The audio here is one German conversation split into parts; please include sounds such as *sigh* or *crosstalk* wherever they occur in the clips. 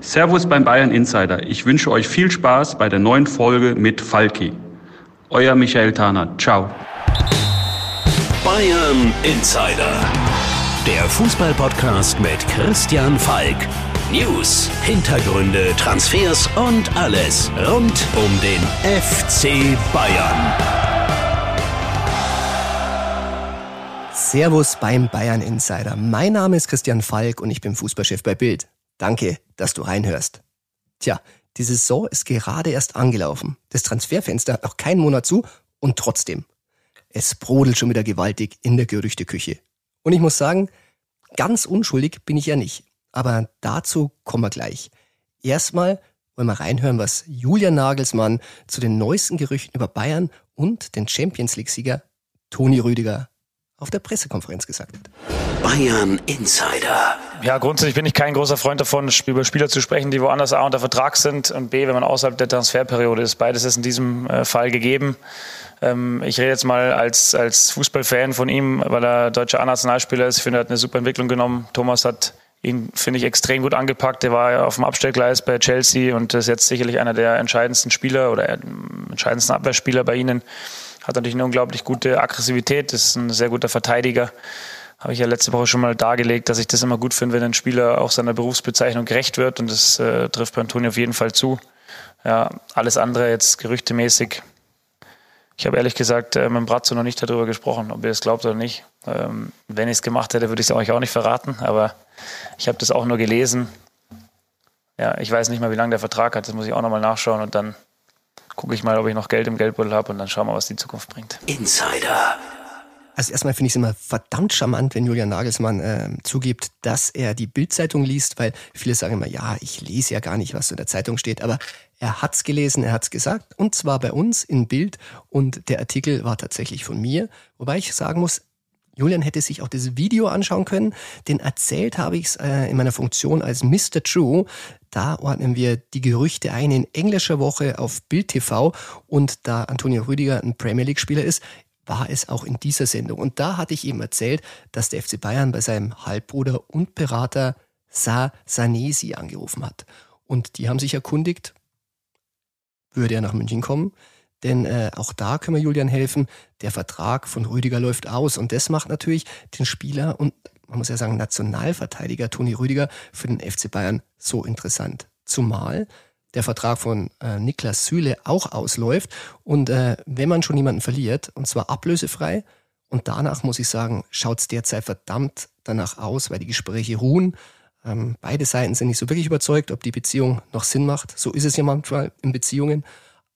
Servus beim Bayern Insider. Ich wünsche euch viel Spaß bei der neuen Folge mit Falki. Euer Michael Tahner. Ciao. Bayern Insider. Der Fußballpodcast mit Christian Falk. News, Hintergründe, Transfers und alles rund um den FC Bayern. Servus beim Bayern Insider. Mein Name ist Christian Falk und ich bin Fußballchef bei Bild. Danke, dass du reinhörst. Tja, die Saison ist gerade erst angelaufen. Das Transferfenster hat noch keinen Monat zu und trotzdem. Es brodelt schon wieder gewaltig in der Gerüchteküche. Und ich muss sagen, ganz unschuldig bin ich ja nicht. Aber dazu kommen wir gleich. Erstmal wollen wir reinhören, was Julian Nagelsmann zu den neuesten Gerüchten über Bayern und den Champions League-Sieger Toni Rüdiger auf der Pressekonferenz gesagt hat. Bayern Insider. Ja, grundsätzlich bin ich kein großer Freund davon, über Spieler zu sprechen, die woanders A unter Vertrag sind und B, wenn man außerhalb der Transferperiode ist. Beides ist in diesem äh, Fall gegeben. Ähm, ich rede jetzt mal als, als Fußballfan von ihm, weil er deutscher A-Nationalspieler ist. Ich finde, er hat eine super Entwicklung genommen. Thomas hat ihn, finde ich, extrem gut angepackt. Er war auf dem Abstellgleis bei Chelsea und ist jetzt sicherlich einer der entscheidendsten Spieler oder entscheidendsten Abwehrspieler bei ihnen. Hat natürlich eine unglaublich gute Aggressivität, ist ein sehr guter Verteidiger. Habe ich ja letzte Woche schon mal dargelegt, dass ich das immer gut finde, wenn ein Spieler auch seiner Berufsbezeichnung gerecht wird und das äh, trifft bei Antonio auf jeden Fall zu. Ja, alles andere jetzt gerüchtemäßig ich habe ehrlich gesagt äh, mit Bratzo noch nicht darüber gesprochen, ob ihr es glaubt oder nicht. Ähm, wenn ich es gemacht hätte, würde ich es euch auch nicht verraten, aber ich habe das auch nur gelesen. Ja, ich weiß nicht mal, wie lange der Vertrag hat, das muss ich auch nochmal nachschauen und dann gucke ich mal, ob ich noch Geld im Geldbeutel habe und dann schauen wir, was die Zukunft bringt. Insider. Also erstmal finde ich es immer verdammt charmant, wenn Julian Nagelsmann äh, zugibt, dass er die Bildzeitung liest, weil viele sagen immer, ja, ich lese ja gar nicht, was in der Zeitung steht, aber er hat's gelesen, er hat's gesagt und zwar bei uns in Bild und der Artikel war tatsächlich von mir, wobei ich sagen muss, Julian hätte sich auch das Video anschauen können, denn erzählt habe ich es äh, in meiner Funktion als Mr. True. Da ordnen wir die Gerüchte ein in englischer Woche auf Bild TV und da Antonio Rüdiger ein Premier League Spieler ist, war es auch in dieser Sendung. Und da hatte ich ihm erzählt, dass der FC Bayern bei seinem Halbbruder und Berater Sa Sanesi angerufen hat. Und die haben sich erkundigt, würde er nach München kommen? Denn äh, auch da können wir Julian helfen. Der Vertrag von Rüdiger läuft aus. Und das macht natürlich den Spieler und man muss ja sagen Nationalverteidiger Toni Rüdiger für den FC Bayern so interessant. Zumal der Vertrag von äh, Niklas Süle auch ausläuft. Und äh, wenn man schon jemanden verliert, und zwar ablösefrei, und danach muss ich sagen, schaut es derzeit verdammt danach aus, weil die Gespräche ruhen. Ähm, beide Seiten sind nicht so wirklich überzeugt, ob die Beziehung noch Sinn macht. So ist es ja manchmal in Beziehungen.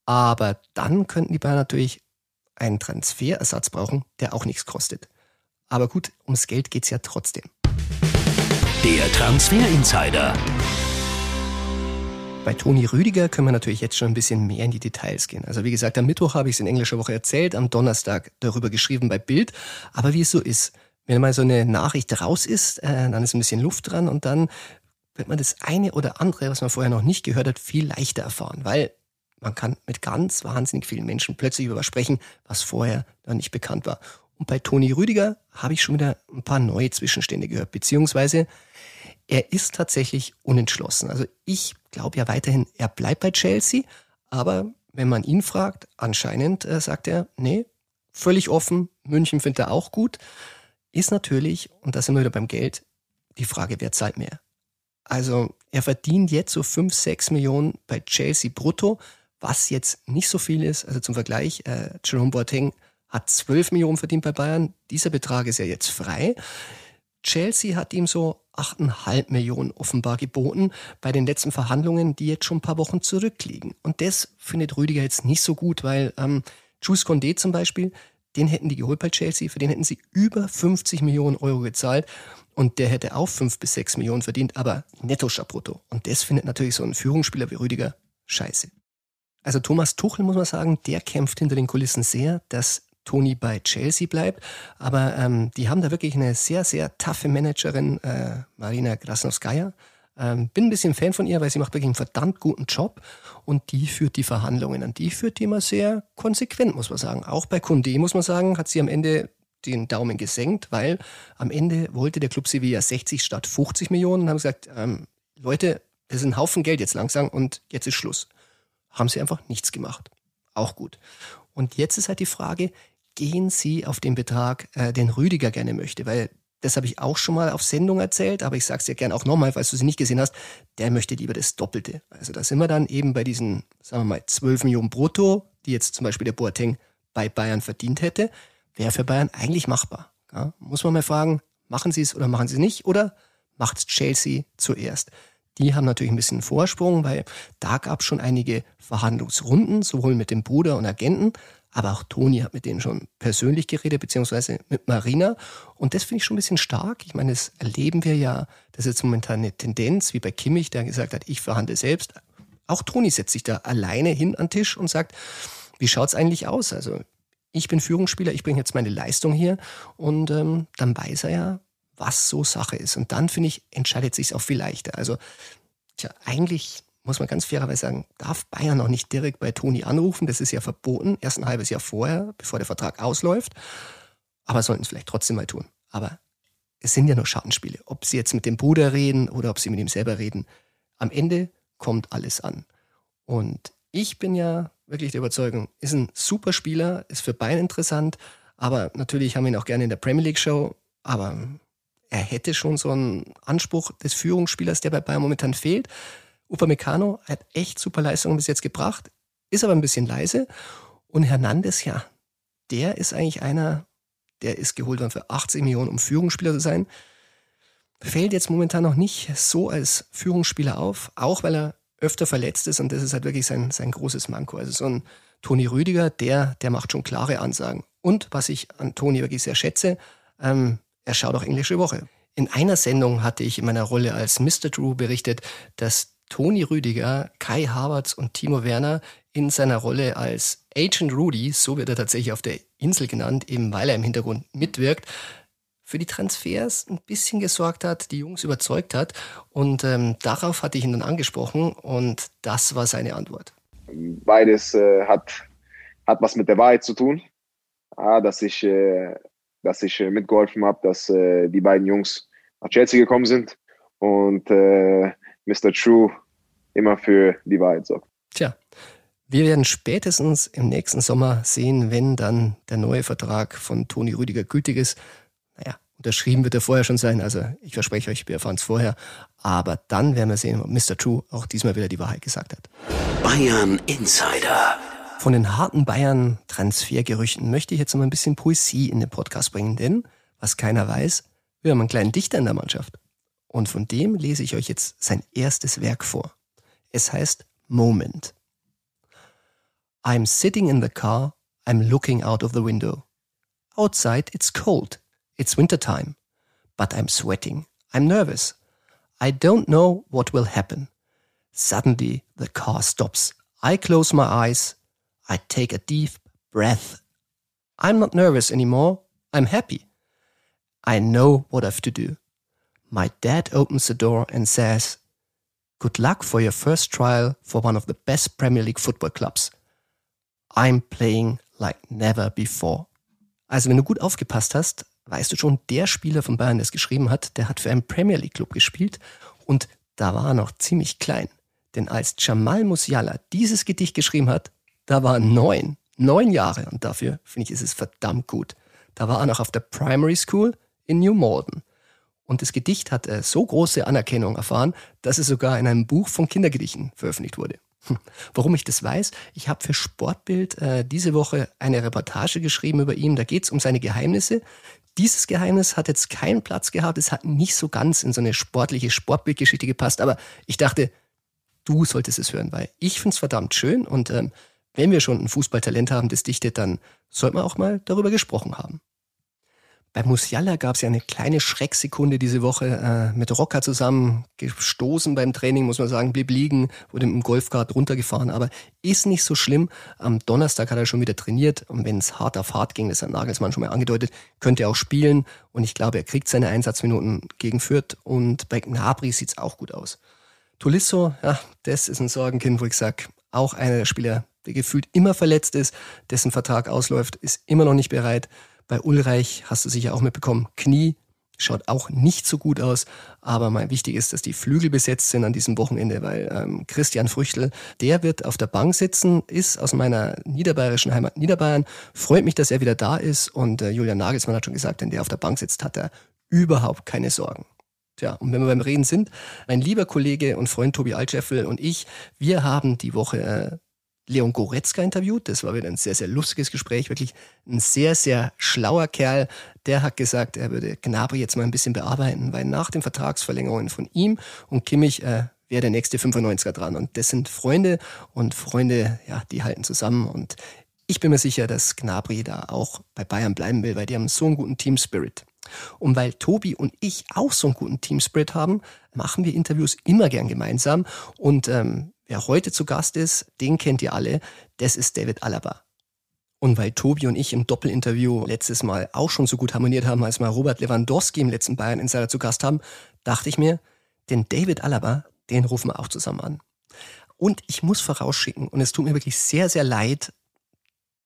Aber dann könnten die Bayern natürlich einen Transferersatz brauchen, der auch nichts kostet. Aber gut, ums Geld geht es ja trotzdem. Der Transfer Insider. Bei Toni Rüdiger können wir natürlich jetzt schon ein bisschen mehr in die Details gehen. Also wie gesagt, am Mittwoch habe ich es in englischer Woche erzählt, am Donnerstag darüber geschrieben bei Bild. Aber wie es so ist, wenn mal so eine Nachricht raus ist, äh, dann ist ein bisschen Luft dran und dann wird man das eine oder andere, was man vorher noch nicht gehört hat, viel leichter erfahren, weil man kann mit ganz wahnsinnig vielen Menschen plötzlich über was sprechen, was vorher noch nicht bekannt war. Und bei Toni Rüdiger habe ich schon wieder ein paar neue Zwischenstände gehört, beziehungsweise er ist tatsächlich unentschlossen. Also ich glaube ja weiterhin, er bleibt bei Chelsea, aber wenn man ihn fragt, anscheinend äh, sagt er, nee, völlig offen, München findet er auch gut, ist natürlich, und da sind wir wieder beim Geld, die Frage, wer zahlt mehr? Also er verdient jetzt so 5, 6 Millionen bei Chelsea brutto, was jetzt nicht so viel ist. Also zum Vergleich, äh, Jerome Boateng hat 12 Millionen verdient bei Bayern. Dieser Betrag ist ja jetzt frei. Chelsea hat ihm so 8,5 Millionen offenbar geboten bei den letzten Verhandlungen, die jetzt schon ein paar Wochen zurückliegen. Und das findet Rüdiger jetzt nicht so gut, weil ähm, Jules Condé zum Beispiel, den hätten die geholt bei Chelsea, für den hätten sie über 50 Millionen Euro gezahlt und der hätte auch 5 bis 6 Millionen verdient, aber netto brutto. Und das findet natürlich so ein Führungsspieler wie Rüdiger scheiße. Also Thomas Tuchel, muss man sagen, der kämpft hinter den Kulissen sehr, dass Toni bei Chelsea bleibt. Aber ähm, die haben da wirklich eine sehr, sehr taffe Managerin, äh, Marina Krasnowskaja. Ähm, bin ein bisschen Fan von ihr, weil sie macht wirklich einen verdammt guten Job und die führt die Verhandlungen an. Die führt die immer sehr konsequent, muss man sagen. Auch bei Kunde, muss man sagen, hat sie am Ende den Daumen gesenkt, weil am Ende wollte der Club Sevilla 60 statt 50 Millionen und haben gesagt, ähm, Leute, das ist ein Haufen Geld jetzt langsam und jetzt ist Schluss. Haben sie einfach nichts gemacht. Auch gut. Und jetzt ist halt die Frage, gehen Sie auf den Betrag, äh, den Rüdiger gerne möchte? Weil das habe ich auch schon mal auf Sendung erzählt, aber ich sage es dir gerne auch nochmal, falls du sie nicht gesehen hast, der möchte lieber das Doppelte. Also da sind wir dann eben bei diesen, sagen wir mal, 12 Millionen brutto, die jetzt zum Beispiel der Boateng bei Bayern verdient hätte, wäre für Bayern eigentlich machbar. Ja, muss man mal fragen, machen sie es oder machen sie es nicht oder macht Chelsea zuerst? Die haben natürlich ein bisschen Vorsprung, weil da gab es schon einige Verhandlungsrunden, sowohl mit dem Bruder und Agenten, aber auch Toni hat mit denen schon persönlich geredet, beziehungsweise mit Marina. Und das finde ich schon ein bisschen stark. Ich meine, das erleben wir ja, das ist jetzt momentan eine Tendenz, wie bei Kimmich, der gesagt hat, ich verhandle selbst. Auch Toni setzt sich da alleine hin an den Tisch und sagt, wie schaut's eigentlich aus? Also ich bin Führungsspieler, ich bringe jetzt meine Leistung hier und ähm, dann weiß er ja, was so Sache ist. Und dann, finde ich, entscheidet sich auch viel leichter. Also, tja, eigentlich muss man ganz fairerweise sagen, darf Bayern noch nicht direkt bei Toni anrufen. Das ist ja verboten, erst ein halbes Jahr vorher, bevor der Vertrag ausläuft. Aber sollten es vielleicht trotzdem mal tun. Aber es sind ja nur Schattenspiele. Ob sie jetzt mit dem Bruder reden oder ob sie mit ihm selber reden. Am Ende kommt alles an. Und ich bin ja wirklich der Überzeugung, ist ein super Spieler, ist für Bayern interessant, aber natürlich haben wir ihn auch gerne in der Premier League Show, aber er hätte schon so einen Anspruch des Führungsspielers, der bei Bayern momentan fehlt. Upamecano hat echt super Leistungen bis jetzt gebracht, ist aber ein bisschen leise. Und Hernandez, ja, der ist eigentlich einer, der ist geholt worden für 80 Millionen, um Führungsspieler zu sein. Fällt jetzt momentan noch nicht so als Führungsspieler auf, auch weil er öfter verletzt ist und das ist halt wirklich sein, sein großes Manko. Also so ein Toni Rüdiger, der, der macht schon klare Ansagen. Und was ich an Toni wirklich sehr schätze, ähm, er schaut auch Englische Woche. In einer Sendung hatte ich in meiner Rolle als Mr. Drew berichtet, dass Toni Rüdiger, Kai Havertz und Timo Werner in seiner Rolle als Agent Rudy, so wird er tatsächlich auf der Insel genannt, eben weil er im Hintergrund mitwirkt, für die Transfers ein bisschen gesorgt hat, die Jungs überzeugt hat. Und ähm, darauf hatte ich ihn dann angesprochen und das war seine Antwort. Beides äh, hat, hat was mit der Wahrheit zu tun. Ah, dass ich, äh, dass ich äh, mitgeholfen habe, dass äh, die beiden Jungs nach Chelsea gekommen sind. Und äh, Mr. True immer für die Wahrheit sorgt. Tja, wir werden spätestens im nächsten Sommer sehen, wenn dann der neue Vertrag von Toni Rüdiger gültig ist. Naja, unterschrieben wird er vorher schon sein, also ich verspreche euch, wir erfahren es vorher. Aber dann werden wir sehen, ob Mr. True auch diesmal wieder die Wahrheit gesagt hat. Bayern Insider. Von den harten Bayern-Transfergerüchten möchte ich jetzt noch ein bisschen Poesie in den Podcast bringen, denn, was keiner weiß, wir haben einen kleinen Dichter in der Mannschaft. Und von dem lese ich euch jetzt sein erstes Werk vor. Es heißt Moment. I'm sitting in the car, I'm looking out of the window. Outside it's cold, it's winter time, but I'm sweating, I'm nervous. I don't know what will happen. Suddenly the car stops. I close my eyes, I take a deep breath. I'm not nervous anymore, I'm happy. I know what I've to do. My dad opens the door and says, Good luck for your first trial for one of the best Premier League football clubs. I'm playing like never before. Also wenn du gut aufgepasst hast, weißt du schon, der Spieler von Bayern, der es geschrieben hat, der hat für einen Premier League Club gespielt und da war er noch ziemlich klein. Denn als Jamal Musiala dieses Gedicht geschrieben hat, da war er neun, neun Jahre und dafür finde ich, ist es verdammt gut. Da war er noch auf der Primary School in New Malden. Und das Gedicht hat äh, so große Anerkennung erfahren, dass es sogar in einem Buch von Kindergedichten veröffentlicht wurde. Hm. Warum ich das weiß? Ich habe für Sportbild äh, diese Woche eine Reportage geschrieben über ihn. Da geht es um seine Geheimnisse. Dieses Geheimnis hat jetzt keinen Platz gehabt. Es hat nicht so ganz in so eine sportliche Sportbildgeschichte gepasst. Aber ich dachte, du solltest es hören, weil ich finde es verdammt schön. Und ähm, wenn wir schon ein Fußballtalent haben, das dichtet, dann sollte man auch mal darüber gesprochen haben. Bei Musiala gab es ja eine kleine Schrecksekunde diese Woche äh, mit Rocker zusammen, gestoßen beim Training, muss man sagen, blieb liegen, wurde im Golfkart runtergefahren, aber ist nicht so schlimm. Am Donnerstag hat er schon wieder trainiert und wenn es hart auf hart ging, das hat Nagelsmann schon mal angedeutet, könnte er auch spielen und ich glaube, er kriegt seine Einsatzminuten gegen Fürth und bei Gnabry sieht's auch gut aus. Tolisso, ja, das ist ein Sorgenkind, wo ich sag, auch einer der Spieler, der gefühlt immer verletzt ist, dessen Vertrag ausläuft, ist immer noch nicht bereit. Bei Ulreich hast du sicher auch mitbekommen, Knie schaut auch nicht so gut aus. Aber mal wichtig ist, dass die Flügel besetzt sind an diesem Wochenende, weil ähm, Christian Früchtel, der wird auf der Bank sitzen, ist aus meiner niederbayerischen Heimat Niederbayern. Freut mich, dass er wieder da ist. Und äh, Julian Nagelsmann hat schon gesagt, wenn der auf der Bank sitzt, hat er überhaupt keine Sorgen. Tja, und wenn wir beim Reden sind, mein lieber Kollege und Freund Tobi Altscheffel und ich, wir haben die Woche äh, Leon Goretzka interviewt. Das war wieder ein sehr, sehr lustiges Gespräch. Wirklich ein sehr, sehr schlauer Kerl. Der hat gesagt, er würde Gnabry jetzt mal ein bisschen bearbeiten, weil nach den Vertragsverlängerungen von ihm und Kimmich äh, wäre der nächste 95er dran. Und das sind Freunde und Freunde, ja, die halten zusammen. Und ich bin mir sicher, dass Gnabry da auch bei Bayern bleiben will, weil die haben so einen guten Team Spirit. Und weil Tobi und ich auch so einen guten Team Spirit haben, machen wir Interviews immer gern gemeinsam. Und ähm, Wer heute zu Gast ist, den kennt ihr alle, das ist David Alaba. Und weil Tobi und ich im Doppelinterview letztes Mal auch schon so gut harmoniert haben, als wir Robert Lewandowski im letzten Bayern Insider zu Gast haben, dachte ich mir, den David Alaba, den rufen wir auch zusammen an. Und ich muss vorausschicken, und es tut mir wirklich sehr, sehr leid,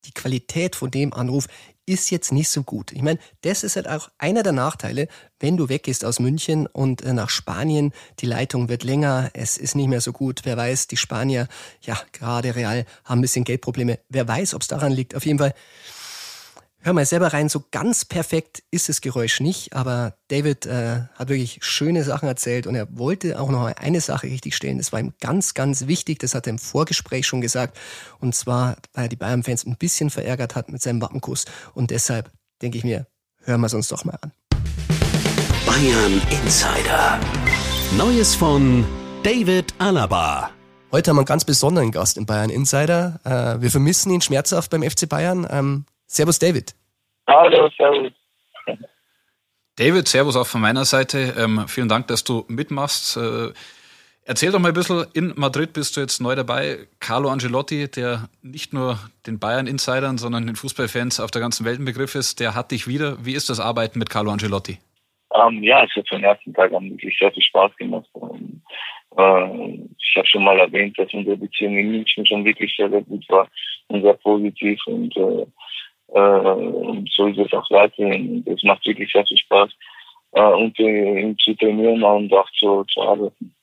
die Qualität von dem Anruf ist jetzt nicht so gut. Ich meine, das ist halt auch einer der Nachteile, wenn du weggehst aus München und äh, nach Spanien, die Leitung wird länger, es ist nicht mehr so gut. Wer weiß, die Spanier, ja, gerade Real, haben ein bisschen Geldprobleme. Wer weiß, ob es daran liegt. Auf jeden Fall Hör mal selber rein, so ganz perfekt ist das Geräusch nicht, aber David äh, hat wirklich schöne Sachen erzählt und er wollte auch noch eine Sache richtig stellen. Das war ihm ganz, ganz wichtig, das hat er im Vorgespräch schon gesagt. Und zwar, weil er die Bayern-Fans ein bisschen verärgert hat mit seinem Wappenkuss. Und deshalb denke ich mir, hören wir es uns doch mal an. Bayern Insider. Neues von David Alaba. Heute haben wir einen ganz besonderen Gast im Bayern Insider. Äh, wir vermissen ihn schmerzhaft beim FC Bayern. Ähm, Servus David. Hallo, servus. David, Servus auch von meiner Seite. Ähm, vielen Dank, dass du mitmachst. Äh, erzähl doch mal ein bisschen, in Madrid bist du jetzt neu dabei. Carlo Angelotti, der nicht nur den Bayern-Insidern, sondern den Fußballfans auf der ganzen Welt ein Begriff ist, der hat dich wieder. Wie ist das Arbeiten mit Carlo Angelotti? Ähm, ja, es hat vom ersten Tag an wirklich sehr viel Spaß gemacht. Und, äh, ich habe schon mal erwähnt, dass unsere Beziehung in München schon wirklich sehr, sehr gut war und sehr positiv. Und äh, äh, so ist es auch weiterhin. Es macht wirklich sehr viel Spaß, äh, und äh, zu trainieren und auch zu, zu arbeiten.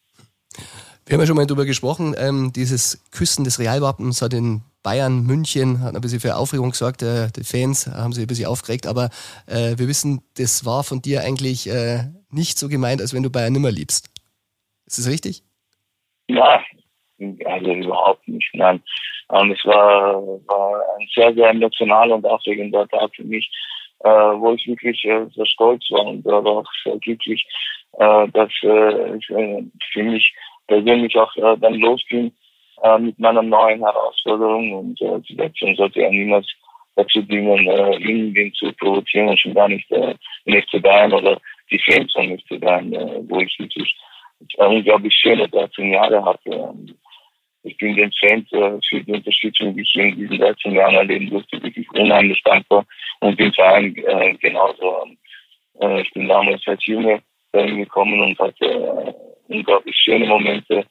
Wir haben ja schon mal darüber gesprochen, ähm, dieses Küssen des Realwappens hat in Bayern, München, hat ein bisschen für Aufregung gesorgt. Äh, die Fans haben sich ein bisschen aufgeregt, aber äh, wir wissen, das war von dir eigentlich äh, nicht so gemeint, als wenn du Bayern nimmer liebst. Ist das richtig? Ja, also überhaupt nicht. Nein. Und es war, war ein sehr, sehr emotionaler und aufregender Tag für mich, äh, wo ich wirklich äh, sehr stolz war und äh, auch sehr glücklich, äh, dass äh, äh, für mich persönlich auch äh, dann losging äh, mit meiner neuen Herausforderung und äh, die Lektion sollte ja niemals dazu dienen, äh, irgendwen zu provozieren und schon gar nicht äh, nicht zu Bayern oder die Fans von nicht zu Bayern, äh, wo ich wirklich unglaublich schöne 13 Jahre hatte. Und ich bin den Fans äh, für die Unterstützung, die ich in diesen 13 Jahren erleben durfte, wirklich unheimlich dankbar und den Verein äh, genauso. Äh, ich bin damals als Junge dahin gekommen und hatte äh, unglaublich schöne Momente,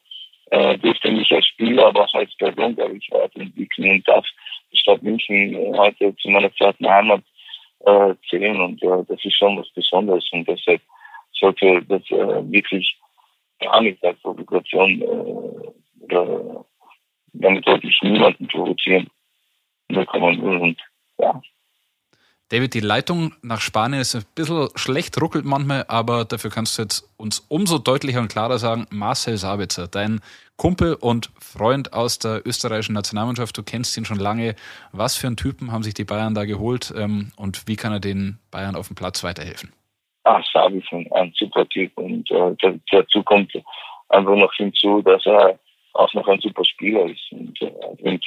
äh, durfte mich als Spieler, aber auch als Person, glaube ich, weiterentwickeln und darf die Stadt München äh, heute zu meiner zweiten Heimat äh, zählen und das ist schon was Besonderes und deshalb sollte das wirklich gar nicht als Provokation äh, oder damit wollte ich niemanden provozieren. Da kann man und ja. David, die Leitung nach Spanien ist ein bisschen schlecht, ruckelt manchmal, aber dafür kannst du jetzt uns umso deutlicher und klarer sagen, Marcel Sabitzer, dein Kumpel und Freund aus der österreichischen Nationalmannschaft, du kennst ihn schon lange. Was für einen Typen haben sich die Bayern da geholt ähm, und wie kann er den Bayern auf dem Platz weiterhelfen? Ach, Sabitzer, ein super Typ und äh, dazu kommt einfach noch hinzu, dass er auch noch ein super Spieler ist und äh, bringt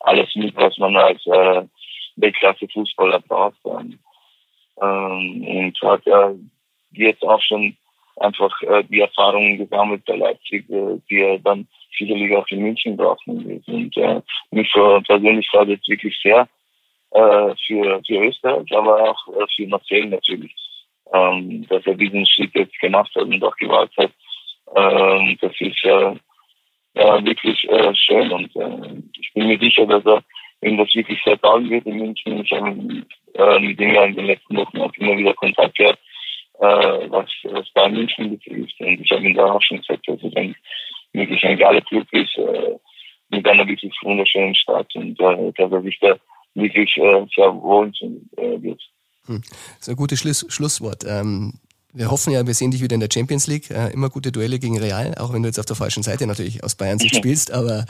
alles mit, was man als äh, Weltklasse-Fußballer braucht. Ähm, und hat ja jetzt auch schon einfach äh, die Erfahrungen gesammelt bei Leipzig, äh, die er dann sicherlich auch in München brauchen wird. Und äh, mich persönlich freut es wirklich sehr äh, für, für Österreich, aber auch äh, für Marcel natürlich, ähm, dass er diesen Schritt jetzt gemacht hat und auch gewagt hat. Ähm, das ist äh, ja, wirklich äh, schön und äh, ich bin mir sicher, dass er ihm das wirklich sehr taugen wird in München. Ich habe äh, mit ihm ja in den letzten Wochen auch immer wieder Kontakt gehabt äh, was, was Bayern München betrifft. Und ich habe ihn da auch schon gesagt, dass es ein, wirklich ein geiler Club ist, äh, mit einer wirklich wunderschönen Stadt und äh, dass er sich da wirklich äh, sehr wohl äh, wird. Hm. Das ist ein gutes Schluss, Schlusswort. Ähm, wir hoffen ja, wir sehen dich wieder in der Champions League. Äh, immer gute Duelle gegen Real, auch wenn du jetzt auf der falschen Seite natürlich aus Bayern Sicht *laughs* spielst. Aber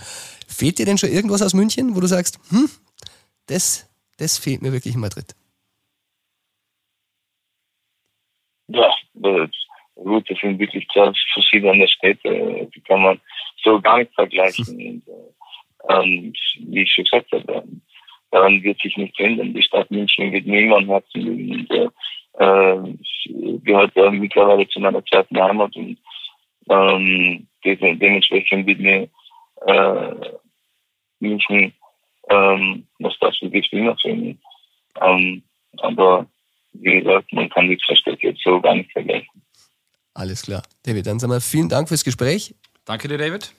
fehlt dir denn schon irgendwas aus München, wo du sagst, hm, das, das fehlt mir wirklich in Madrid? Ja, das, gut, das sind wirklich zwei verschiedene Städte, die kann man so gar nicht vergleichen. *laughs* Und, ähm, wie ich schon gesagt habe, daran wird sich nichts ändern. Die Stadt München wird mir immer am Herzen liegen. Und, äh, äh, gehört äh, mittlerweile zu meiner zweiten Heimat und ähm, de dementsprechend wird mir äh, München ähm, was das wirklich immer finden. Ähm, aber wie gesagt, man kann die zwei Städte jetzt so gar nicht vergleichen. Alles klar. David, dann sagen wir vielen Dank fürs Gespräch. Danke dir, David.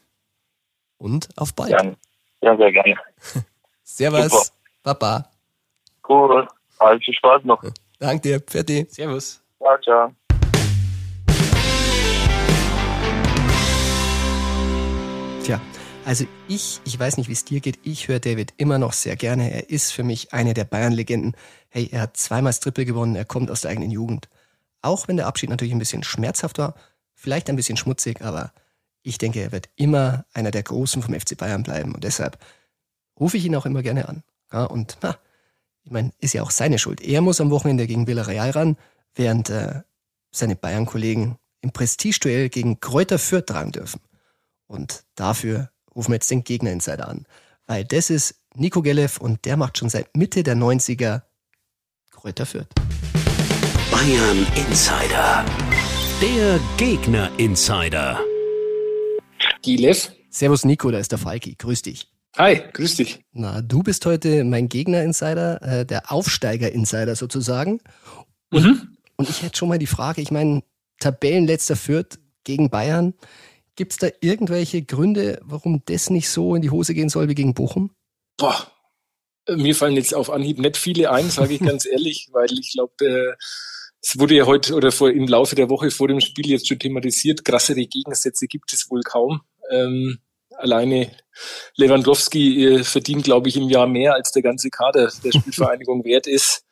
Und auf bald. Gerne. Ja, sehr gerne. *laughs* Servus. Super. Baba. Cool. Also Spaß noch. *laughs* Danke dir. Fertig. Servus. Ciao, ciao. Tja, also ich, ich weiß nicht, wie es dir geht, ich höre David immer noch sehr gerne. Er ist für mich eine der Bayern-Legenden. Hey, er hat zweimal Triple gewonnen, er kommt aus der eigenen Jugend. Auch wenn der Abschied natürlich ein bisschen schmerzhaft war, vielleicht ein bisschen schmutzig, aber ich denke, er wird immer einer der Großen vom FC Bayern bleiben. Und deshalb rufe ich ihn auch immer gerne an. Ja, und na, ich meine, ist ja auch seine Schuld. Er muss am Wochenende gegen Villarreal ran, während äh, seine Bayern-Kollegen im Prestigeduell gegen Kräuter Fürth tragen dürfen. Und dafür rufen wir jetzt den Gegner-Insider an. Weil das ist Nico Gelev und der macht schon seit Mitte der 90er Kräuter Fürth. Bayern Insider. Der Gegner Insider. Gilev. Servus Nico, da ist der Falki. Grüß dich. Hi, grüß dich. Na, du bist heute mein Gegner-Insider, äh, der Aufsteiger-Insider sozusagen. Und, mhm. und ich hätte schon mal die Frage, ich meine, Tabellenletzter Fürth gegen Bayern. Gibt es da irgendwelche Gründe, warum das nicht so in die Hose gehen soll wie gegen Bochum? Boah, mir fallen jetzt auf Anhieb nicht viele ein, sage ich ganz *laughs* ehrlich, weil ich glaube, äh, es wurde ja heute oder vor, im Laufe der Woche vor dem Spiel jetzt schon thematisiert. Krassere Gegensätze gibt es wohl kaum. Ähm, alleine Lewandowski äh, verdient, glaube ich, im Jahr mehr als der ganze Kader der *laughs* Spielvereinigung wert ist.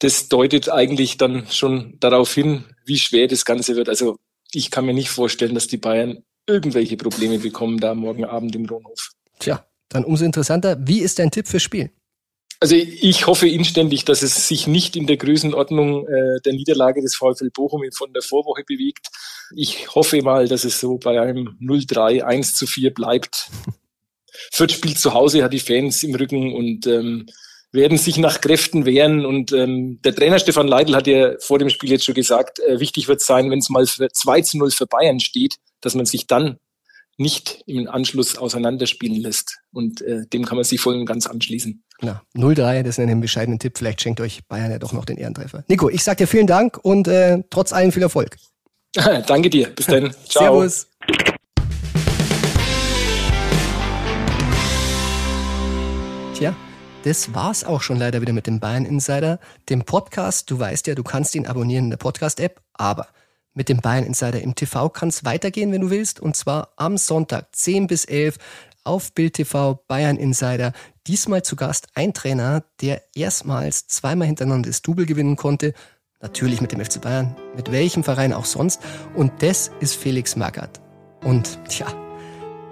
Das deutet eigentlich dann schon darauf hin, wie schwer das Ganze wird. Also ich kann mir nicht vorstellen, dass die Bayern irgendwelche Probleme bekommen da morgen Abend im Ronhof. Tja, dann umso interessanter. Wie ist dein Tipp fürs Spiel? Also ich hoffe inständig, dass es sich nicht in der Größenordnung äh, der Niederlage des VfL Bochum von der Vorwoche bewegt. Ich hoffe mal, dass es so bei einem 0-3, 1 zu 4 bleibt. *laughs* Fürth spielt zu Hause, hat die Fans im Rücken und ähm, werden sich nach Kräften wehren. Und ähm, der Trainer Stefan Leitl hat ja vor dem Spiel jetzt schon gesagt, äh, wichtig wird sein, wenn es mal für 2 zu 0 für Bayern steht, dass man sich dann nicht im Anschluss auseinanderspielen lässt. Und äh, dem kann man sich voll und ganz anschließen. Na, 0-3, das ist ein bescheidenen Tipp. Vielleicht schenkt euch Bayern ja doch noch den Ehrentreffer. Nico, ich sag dir vielen Dank und äh, trotz allem viel Erfolg. *laughs* Danke dir. Bis dann. *laughs* Ciao. Servus. Tja, das war's auch schon leider wieder mit dem Bayern Insider, dem Podcast. Du weißt ja, du kannst ihn abonnieren in der Podcast-App, aber mit dem Bayern Insider im TV kann es weitergehen, wenn du willst. Und zwar am Sonntag 10 bis 11 auf Bild TV Bayern Insider. Diesmal zu Gast ein Trainer, der erstmals zweimal hintereinander das Double gewinnen konnte. Natürlich mit dem FC Bayern, mit welchem Verein auch sonst. Und das ist Felix Magath. Und tja,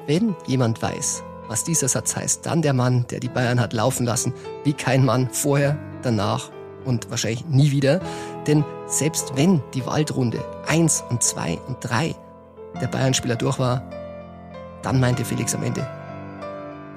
wenn jemand weiß, was dieser Satz heißt, dann der Mann, der die Bayern hat laufen lassen, wie kein Mann vorher, danach und wahrscheinlich nie wieder. Denn selbst wenn die Waldrunde 1 und 2 und 3 der Bayern-Spieler durch war, dann meinte Felix am Ende,